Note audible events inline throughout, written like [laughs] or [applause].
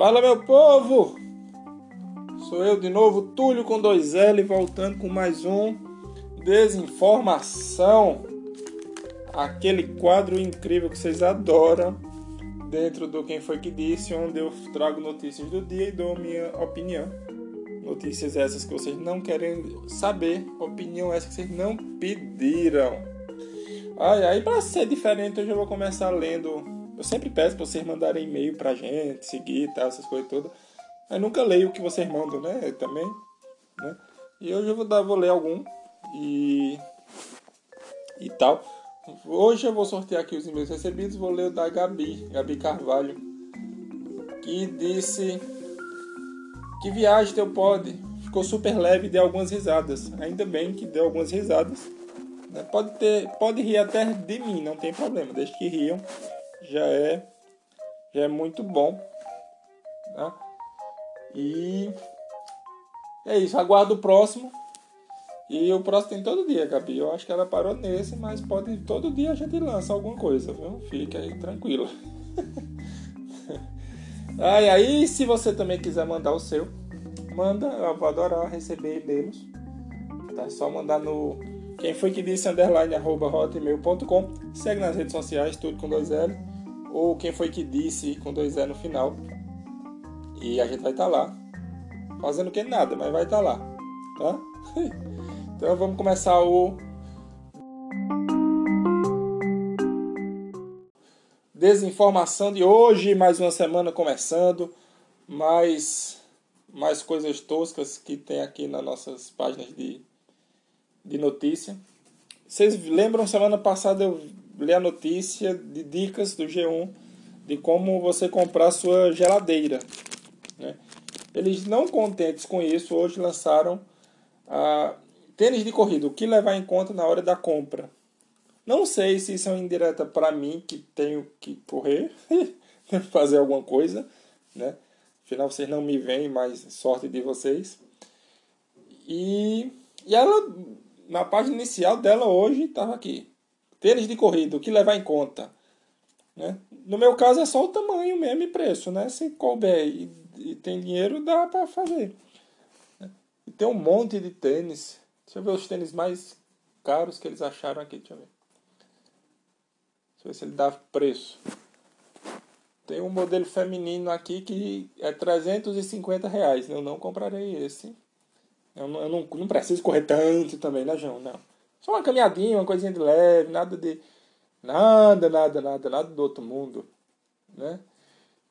Fala meu povo! Sou eu de novo, Túlio com dois L, voltando com mais um Desinformação. Aquele quadro incrível que vocês adoram dentro do Quem Foi Que Disse, onde eu trago notícias do dia e dou minha opinião. Notícias essas que vocês não querem saber, opinião essa que vocês não pediram. Ai, aí para ser diferente, hoje eu vou começar lendo eu sempre peço para vocês mandarem e-mail pra gente, seguir e tal, essas coisas todas. Mas nunca leio o que vocês mandam, né? Também. Né? E hoje eu vou, dar, vou ler algum. E. E tal. Hoje eu vou sortear aqui os e-mails recebidos. Vou ler o da Gabi, Gabi Carvalho. Que disse. Que viagem teu pode. Ficou super leve e deu algumas risadas. Ainda bem que deu algumas risadas. Né? Pode, ter, pode rir até de mim, não tem problema. Desde que riam já é, já é muito bom. Tá? E é isso, aguardo o próximo. E o próximo tem todo dia, Gabi. Eu acho que ela parou nesse, mas pode todo dia a gente lança alguma coisa, viu? Fique aí tranquilo. [laughs] aí, se você também quiser mandar o seu, manda. Eu vou adorar receber e-mails. Tá? Só mandar no quem foi que disse underline arroba hotmail.com. Segue nas redes sociais, tudo com dois L ou quem foi que disse com dois E no final. E a gente vai estar tá lá. Fazendo que nada, mas vai estar tá lá. Tá? [laughs] Então vamos começar o. Desinformação de hoje, mais uma semana começando, mais, mais coisas toscas que tem aqui nas nossas páginas de, de notícia. Vocês lembram, semana passada eu ler a notícia de dicas do G1 de como você comprar sua geladeira. Né? Eles não contentes com isso, hoje lançaram a tênis de corrida, o que levar em conta na hora da compra. Não sei se isso é indireta para mim que tenho que correr, [laughs] fazer alguma coisa, né? Afinal vocês não me veem, mas sorte de vocês. E, e ela na página inicial dela hoje estava aqui. Tênis de corrida, o que levar em conta? Né? No meu caso é só o tamanho mesmo e preço, né? Se couber e, e tem dinheiro, dá para fazer. Né? E tem um monte de tênis. Deixa eu ver os tênis mais caros que eles acharam aqui. Deixa eu ver. Deixa eu ver se ele dá preço. Tem um modelo feminino aqui que é 350 reais. Eu não comprarei esse. Eu não, eu não, não preciso correr tanto também, né, João? Não. Só uma caminhadinha, uma coisinha de leve, nada de. Nada, nada, nada, nada do outro mundo. Né?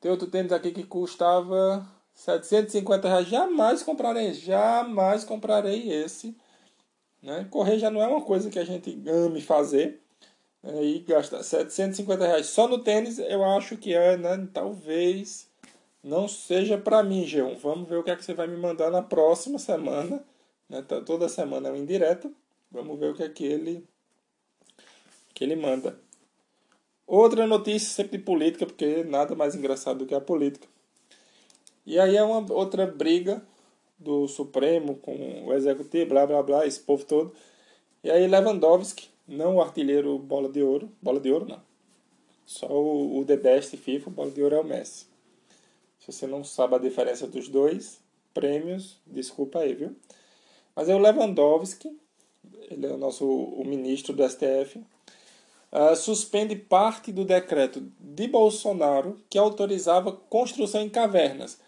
Tem outro tênis aqui que custava 750 reais. Jamais comprarei. Jamais comprarei esse. Né? Correr já não é uma coisa que a gente ame fazer. Né? E gastar 750 reais só no tênis, eu acho que é, né? Talvez não seja para mim, G1. Vamos ver o que é que você vai me mandar na próxima semana. Né? Toda semana é uma indireta. Vamos ver o que é que ele, que ele manda. Outra notícia sempre de política, porque nada mais engraçado do que a política. E aí é uma outra briga do Supremo com o Executivo, blá blá blá, esse povo todo. E aí Lewandowski, não o artilheiro bola de ouro, bola de ouro não. Só o, o The Best FIFA, bola de ouro é o Messi. Se você não sabe a diferença dos dois prêmios, desculpa aí, viu? Mas é o Lewandowski, ele é o nosso o ministro do STF, uh, ah, suspende parte do decreto de Bolsonaro que autorizava construção em cavernas.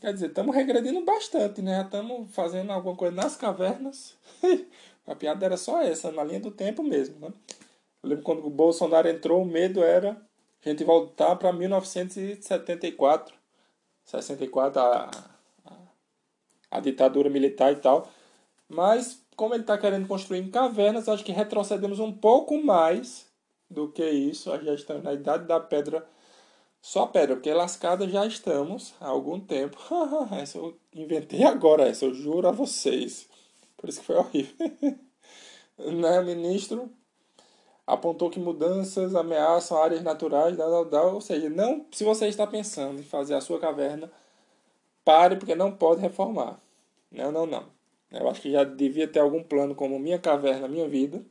Quer dizer, estamos regredindo bastante, né? Estamos fazendo alguma coisa nas cavernas. [laughs] a piada era só essa, na linha do tempo mesmo, né? Eu lembro quando o Bolsonaro entrou, o medo era a gente voltar para 1974, 64, a, a, a ditadura militar e tal. Mas como ele está querendo construir em cavernas, acho que retrocedemos um pouco mais do que isso. Já estamos na idade da pedra, só pedra, porque lascada já estamos há algum tempo. [laughs] essa eu inventei agora, essa eu juro a vocês. Por isso que foi horrível. [laughs] né, ministro? Apontou que mudanças ameaçam áreas naturais, dá, dá, ou seja, não, se você está pensando em fazer a sua caverna, pare porque não pode reformar. Não, não, não. Eu acho que já devia ter algum plano como Minha Caverna, Minha Vida.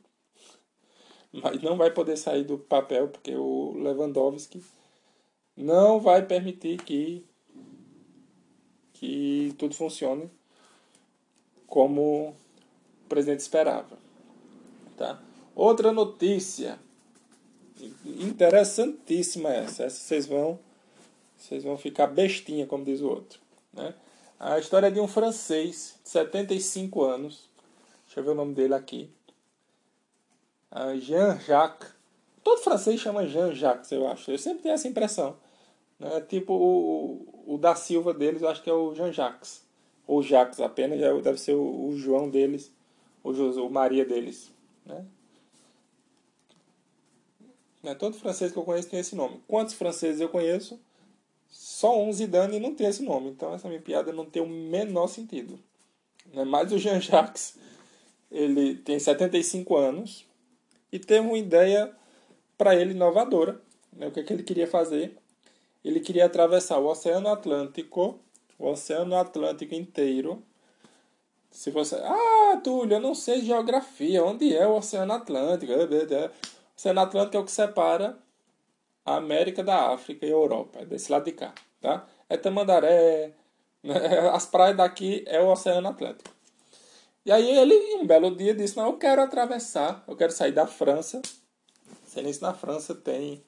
Mas não vai poder sair do papel porque o Lewandowski não vai permitir que que tudo funcione como o presidente esperava. Tá? Outra notícia interessantíssima essa. Essa vocês vão vocês vão ficar bestinha, como diz o outro. Né? A história é de um francês de 75 anos. Deixa eu ver o nome dele aqui. Jean-Jacques. Todo francês chama Jean-Jacques, eu acho. Eu sempre tenho essa impressão. Né? Tipo o, o da Silva deles, eu acho que é o Jean-Jacques. Ou Jacques apenas, já deve ser o, o João deles, o, José, o Maria deles. Né? Né? Todo francês que eu conheço tem esse nome. Quantos franceses eu conheço? Só um Zidane não tem esse nome. Então essa minha piada não tem o menor sentido. Né? Mas o Jean-Jacques, ele tem 75 anos e teve uma ideia para ele inovadora. Né? O que, é que ele queria fazer? Ele queria atravessar o Oceano Atlântico, o Oceano Atlântico inteiro. Se você, ah, Túlio, eu não sei geografia, onde é o Oceano Atlântico? O Oceano Atlântico é o que separa a América da África e a Europa, é desse lado de cá, tá? É Tamandaré, [laughs] né? as praias daqui é o Oceano Atlântico. E aí ele, um belo dia, disse, não, eu quero atravessar, eu quero sair da França. Sei nem se na França tem,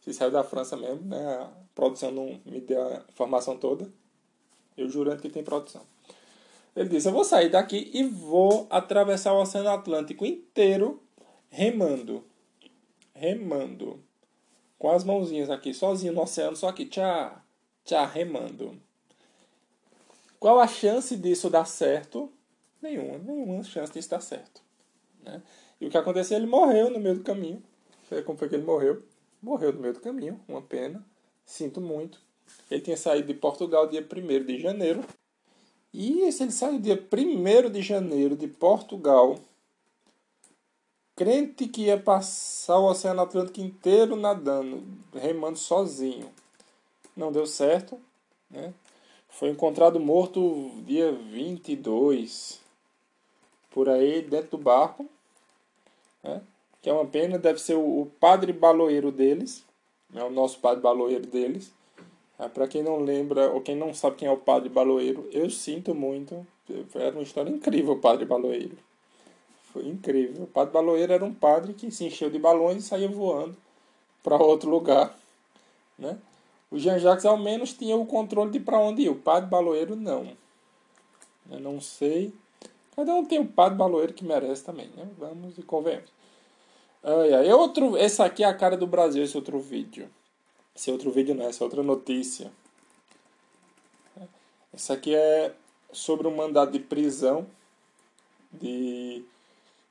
se saiu da França mesmo, né? A produção não me deu a informação toda. Eu jurando que tem produção. Ele disse, eu vou sair daqui e vou atravessar o Oceano Atlântico inteiro remando remando. Com as mãozinhas aqui, sozinho no oceano, só aqui, tchá, tchá, remando. Qual a chance disso dar certo? Nenhuma, nenhuma chance disso dar certo. Né? E o que aconteceu? Ele morreu no meio do caminho. Como foi que ele morreu? Morreu no meio do caminho, uma pena. Sinto muito. Ele tinha saído de Portugal dia 1 de janeiro. E se ele saiu dia 1 de janeiro de Portugal crente que ia passar o Oceano Atlântico inteiro nadando, remando sozinho. Não deu certo, né? Foi encontrado morto dia 22, por aí, dentro do barco, né? que é uma pena, deve ser o, o padre baloeiro deles, é o nosso padre baloeiro deles. É, Para quem não lembra, ou quem não sabe quem é o padre baloeiro, eu sinto muito, era uma história incrível o padre baloeiro. Foi incrível. O padre baloeiro era um padre que se encheu de balões e saía voando para outro lugar. Né? O Jean-Jacques ao menos tinha o controle de para onde ir. O padre baloeiro não. Eu não sei. Cada um tem o padre baloeiro que merece também. Né? Vamos e convenhamos. Ai, ai. Outro, esse aqui é a cara do Brasil, esse outro vídeo. Esse outro vídeo não, essa outra notícia. Esse aqui é sobre um mandado de prisão de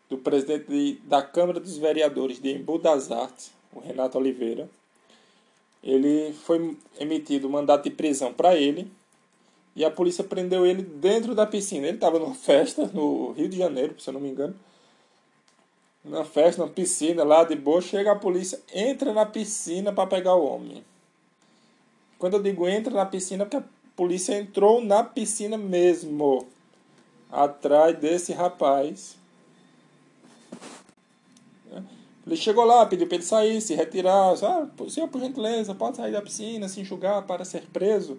do presidente de, da Câmara dos Vereadores de Embu das Artes, o Renato Oliveira. Ele foi emitido mandato de prisão para ele e a polícia prendeu ele dentro da piscina. Ele estava numa festa no Rio de Janeiro, se eu não me engano. Na festa, na piscina, lá de boa, chega a polícia, entra na piscina para pegar o homem. Quando eu digo entra na piscina, porque a polícia entrou na piscina mesmo, atrás desse rapaz Ele chegou lá, pediu para ele sair, se retirar. Ah, senhor, por gentileza, pode sair da piscina, se enxugar para ser preso.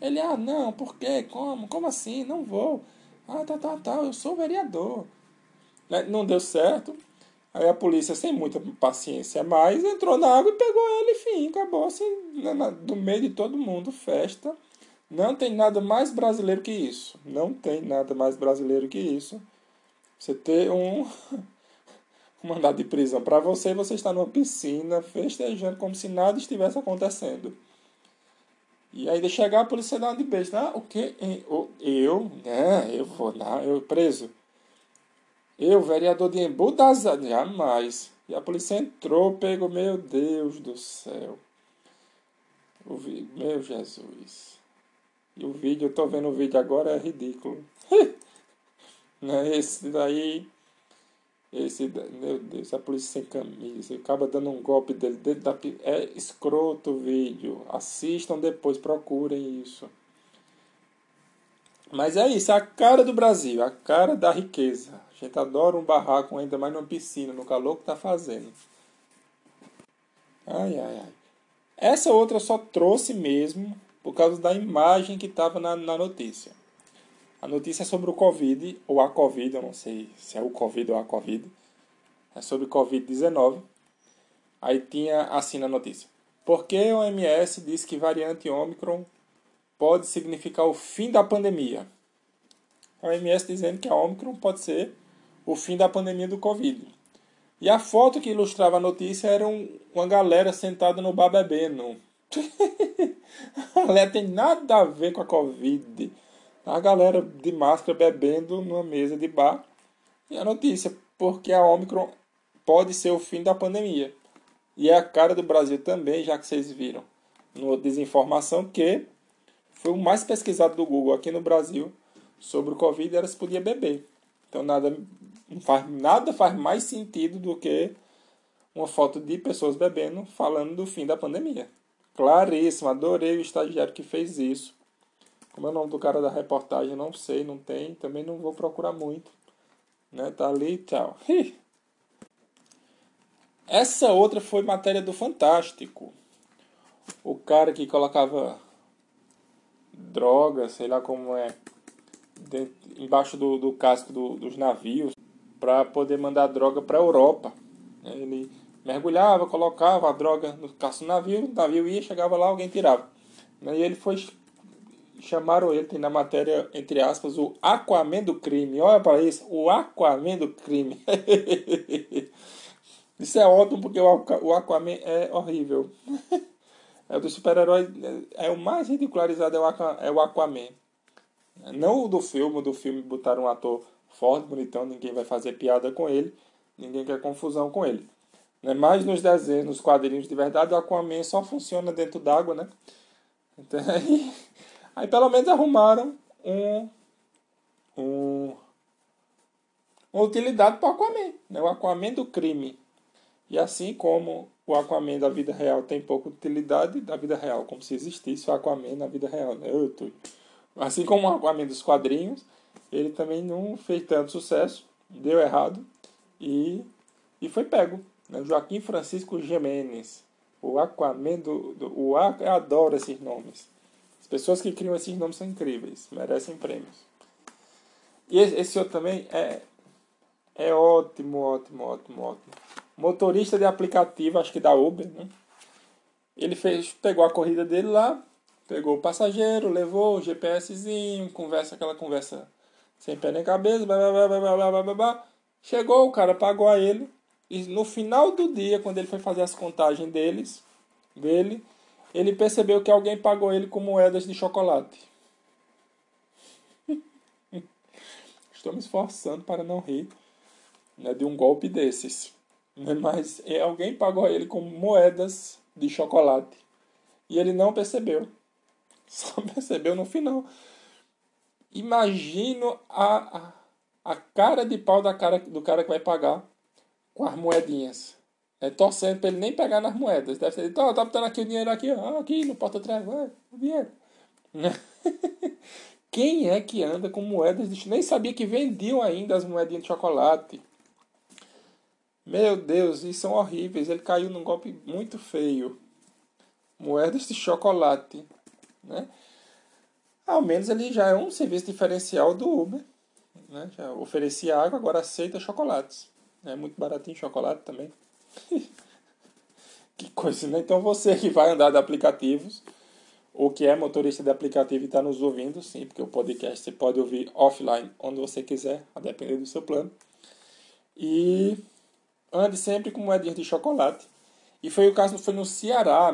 Ele, ah, não, por quê? Como? Como assim? Não vou. Ah, tá, tá, tá, eu sou vereador. Né, não deu certo. Aí a polícia, sem muita paciência mais, entrou na água e pegou ele, enfim, acabou assim, do meio de todo mundo, festa. Não tem nada mais brasileiro que isso. Não tem nada mais brasileiro que isso. Você ter um [laughs] mandado de prisão para você, você está numa piscina festejando como se nada estivesse acontecendo. E aí de chegar a polícia dá de beijo. Ah, o que? Eu? Né? Eu vou lá, eu preso. Eu, vereador de Embu das jamais. E a polícia entrou, pegou, meu Deus do céu. O vi... Meu Jesus. E o vídeo, eu tô vendo o vídeo agora, é ridículo. [laughs] né? Esse daí esse, meu Deus, a polícia sem camisa, acaba dando um golpe dele dentro da. É escroto o vídeo. Assistam depois, procurem isso. Mas é isso, é a cara do Brasil, a cara da riqueza. A gente adora um barraco, ainda mais numa piscina, no calor que tá fazendo. Ai, ai, ai. Essa outra eu só trouxe mesmo por causa da imagem que estava na, na notícia. A notícia é sobre o Covid, ou a Covid, eu não sei se é o Covid ou a Covid. É sobre Covid-19. Aí tinha assim na notícia. Por que a OMS diz que variante Omicron pode significar o fim da pandemia? A OMS dizendo que a Omicron pode ser o fim da pandemia do Covid. E a foto que ilustrava a notícia era um, uma galera sentada no bar bebendo. [laughs] galera tem nada a ver com a Covid. A galera de máscara bebendo numa mesa de bar. E a notícia, porque a Omicron pode ser o fim da pandemia. E é a cara do Brasil também, já que vocês viram no Desinformação, que foi o mais pesquisado do Google aqui no Brasil sobre o Covid era se podia beber. Então nada faz, nada faz mais sentido do que uma foto de pessoas bebendo falando do fim da pandemia. Claríssimo, adorei o estagiário que fez isso. Como é o nome do cara da reportagem? Não sei, não tem. Também não vou procurar muito. Né? Tá ali, tchau. Essa outra foi matéria do Fantástico. O cara que colocava droga, sei lá como é, dentro, embaixo do, do casco do, dos navios para poder mandar droga para a Europa. Ele mergulhava, colocava a droga no caço do navio, o navio ia, chegava lá, alguém tirava. E ele foi. Chamaram ele, tem na matéria, entre aspas, o Aquaman do crime. Olha para isso, o Aquaman do crime. [laughs] isso é ótimo porque o Aquaman é horrível. [laughs] é o do super-herói, é, é o mais ridicularizado é o Aquaman. Não o do filme, do filme botaram um ator forte, bonitão, ninguém vai fazer piada com ele, ninguém quer confusão com ele. Né? Mas nos desenhos, nos quadrinhos de verdade, o Aquaman só funciona dentro d'água, né? Então, aí, aí pelo menos arrumaram um, um uma utilidade para o Aquaman, né? o Aquaman do crime. E assim como o Aquaman da vida real tem pouca utilidade da vida real, como se existisse o Aquaman na vida real. Né? Eu tô... Assim como o Aquaman dos quadrinhos, ele também não fez tanto sucesso, deu errado e, e foi pego. Né? Joaquim Francisco Jimenez, o Aquaman do, do o, eu adoro esses nomes. As pessoas que criam esses nomes são incríveis, merecem prêmios. E esse outro também é, é ótimo, ótimo, ótimo, ótimo. Motorista de aplicativo, acho que da Uber, né? Ele fez, pegou a corrida dele lá, pegou o passageiro, levou o GPSzinho, conversa aquela conversa sem pé nem cabeça, blá, blá, blá, blá, blá, blá, blá. Chegou, o cara pagou a ele. E no final do dia, quando ele foi fazer as contagens deles, dele, ele percebeu que alguém pagou ele com moedas de chocolate. [laughs] Estou me esforçando para não rir né, de um golpe desses. Mas alguém pagou ele com moedas de chocolate. E ele não percebeu. [laughs] Só percebeu no final. Imagino a, a, a cara de pau da cara, do cara que vai pagar com as moedinhas. É, torcendo para ele nem pegar nas moedas. Deve ser, tá, tá botando aqui o dinheiro aqui, ó, aqui no porta-trás, o dinheiro. [laughs] Quem é que anda com moedas de Nem sabia que vendiam ainda as moedinhas de chocolate. Meu Deus, e são horríveis. Ele caiu num golpe muito feio. Moedas de chocolate, né? ao menos ele já é um serviço diferencial do Uber. Né? Já oferecia água, agora aceita chocolates. É muito baratinho chocolate também. [laughs] que coisa, né? Então você que vai andar de aplicativos, ou que é motorista de aplicativo e está nos ouvindo, sim, porque o podcast você pode ouvir offline, onde você quiser, a depender do seu plano. E ande sempre com moedinhas de chocolate e foi o caso, foi no Ceará,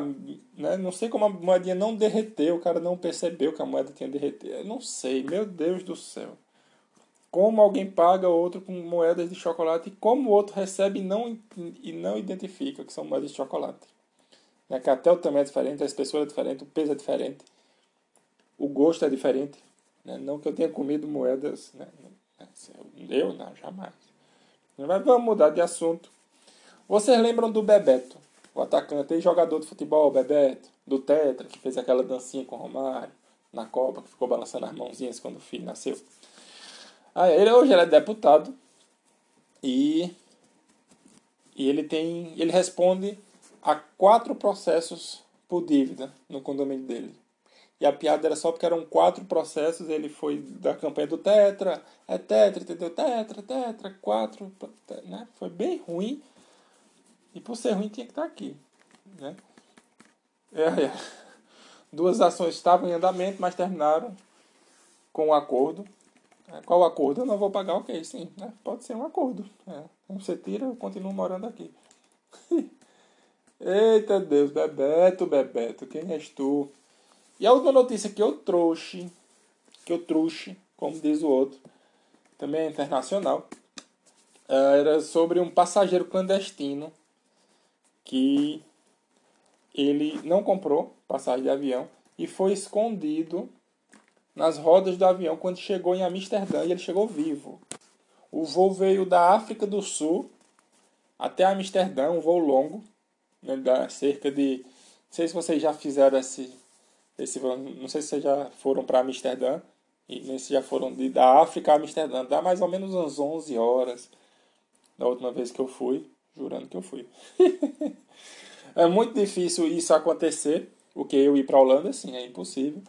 né? Não sei como a moedinha não derreteu, o cara não percebeu que a moeda tinha derretido. Eu não sei, meu Deus do céu. Como alguém paga outro com moedas de chocolate e como o outro recebe e não, e não identifica que são moedas de chocolate. Né? Que até o tamanho é diferente, a espessura é diferente, o peso é diferente, o gosto é diferente. Né? Não que eu tenha comido moedas. Né? Eu não, jamais. Mas vamos mudar de assunto. Vocês lembram do Bebeto? o atacante e jogador de futebol, Bebeto, do Tetra, que fez aquela dancinha com o Romário na Copa, que ficou balançando as mãozinhas quando o filho nasceu. Ah, ele hoje ele é deputado e, e ele tem ele responde a quatro processos por dívida no condomínio dele. E a piada era só porque eram quatro processos. Ele foi da campanha do Tetra, é Tetra, entendeu? Tetra, Tetra, quatro, né? Foi bem ruim. E por ser ruim tinha que estar aqui, né? É, é. Duas ações estavam em andamento, mas terminaram com um acordo. Qual acordo? Eu não vou pagar, ok, sim. Né? Pode ser um acordo. É. Você tira, eu continuo morando aqui. [laughs] Eita Deus, Bebeto, Bebeto, quem és tu? E a última notícia que eu trouxe, que eu trouxe, como diz o outro, também é internacional, eh, era sobre um passageiro clandestino que ele não comprou passagem de avião e foi escondido nas rodas do avião quando chegou em Amsterdã e ele chegou vivo. O voo veio da África do Sul até Amsterdã, um voo longo, né, dá cerca de. Não sei se vocês já fizeram esse esse, não sei se vocês já foram para Amsterdã, e nem se já foram de, da África a Amsterdã. Dá mais ou menos umas 11 horas da última vez que eu fui, jurando que eu fui. [laughs] é muito difícil isso acontecer, o que eu ir para a Holanda, sim, é impossível.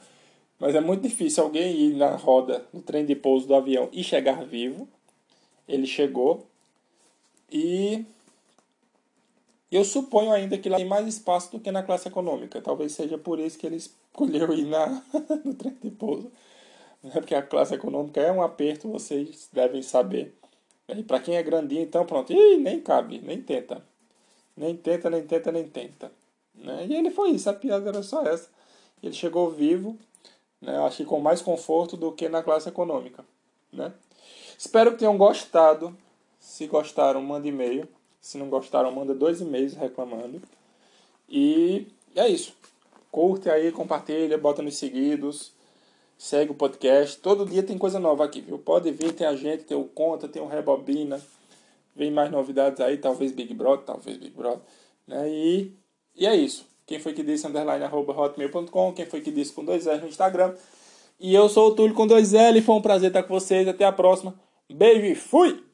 Mas é muito difícil alguém ir na roda, no trem de pouso do avião e chegar vivo. Ele chegou. E eu suponho ainda que lá tem mais espaço do que na classe econômica. Talvez seja por isso que ele escolheu ir na, [laughs] no trem de pouso. Né? Porque a classe econômica é um aperto, vocês devem saber. E para quem é grandinho, então pronto. Ih, nem cabe, nem tenta. Nem tenta, nem tenta, nem tenta. Né? E ele foi isso, a piada era só essa. Ele chegou vivo, né? acho que com mais conforto do que na classe econômica. Né? Espero que tenham gostado. Se gostaram, mande e-mail se não gostaram, manda dois e-mails reclamando. E é isso. Curte aí, compartilha, bota nos seguidos, segue o podcast. Todo dia tem coisa nova aqui, viu? Pode vir, tem a gente, tem o Conta, tem o Rebobina. Vem mais novidades aí, talvez Big Brother, talvez Big Brother. Né? E, e é isso. Quem foi que disse underline arroba hotmail.com, quem foi que disse com dois L no Instagram. E eu sou o Túlio com dois L, foi um prazer estar com vocês. Até a próxima. Beijo e fui!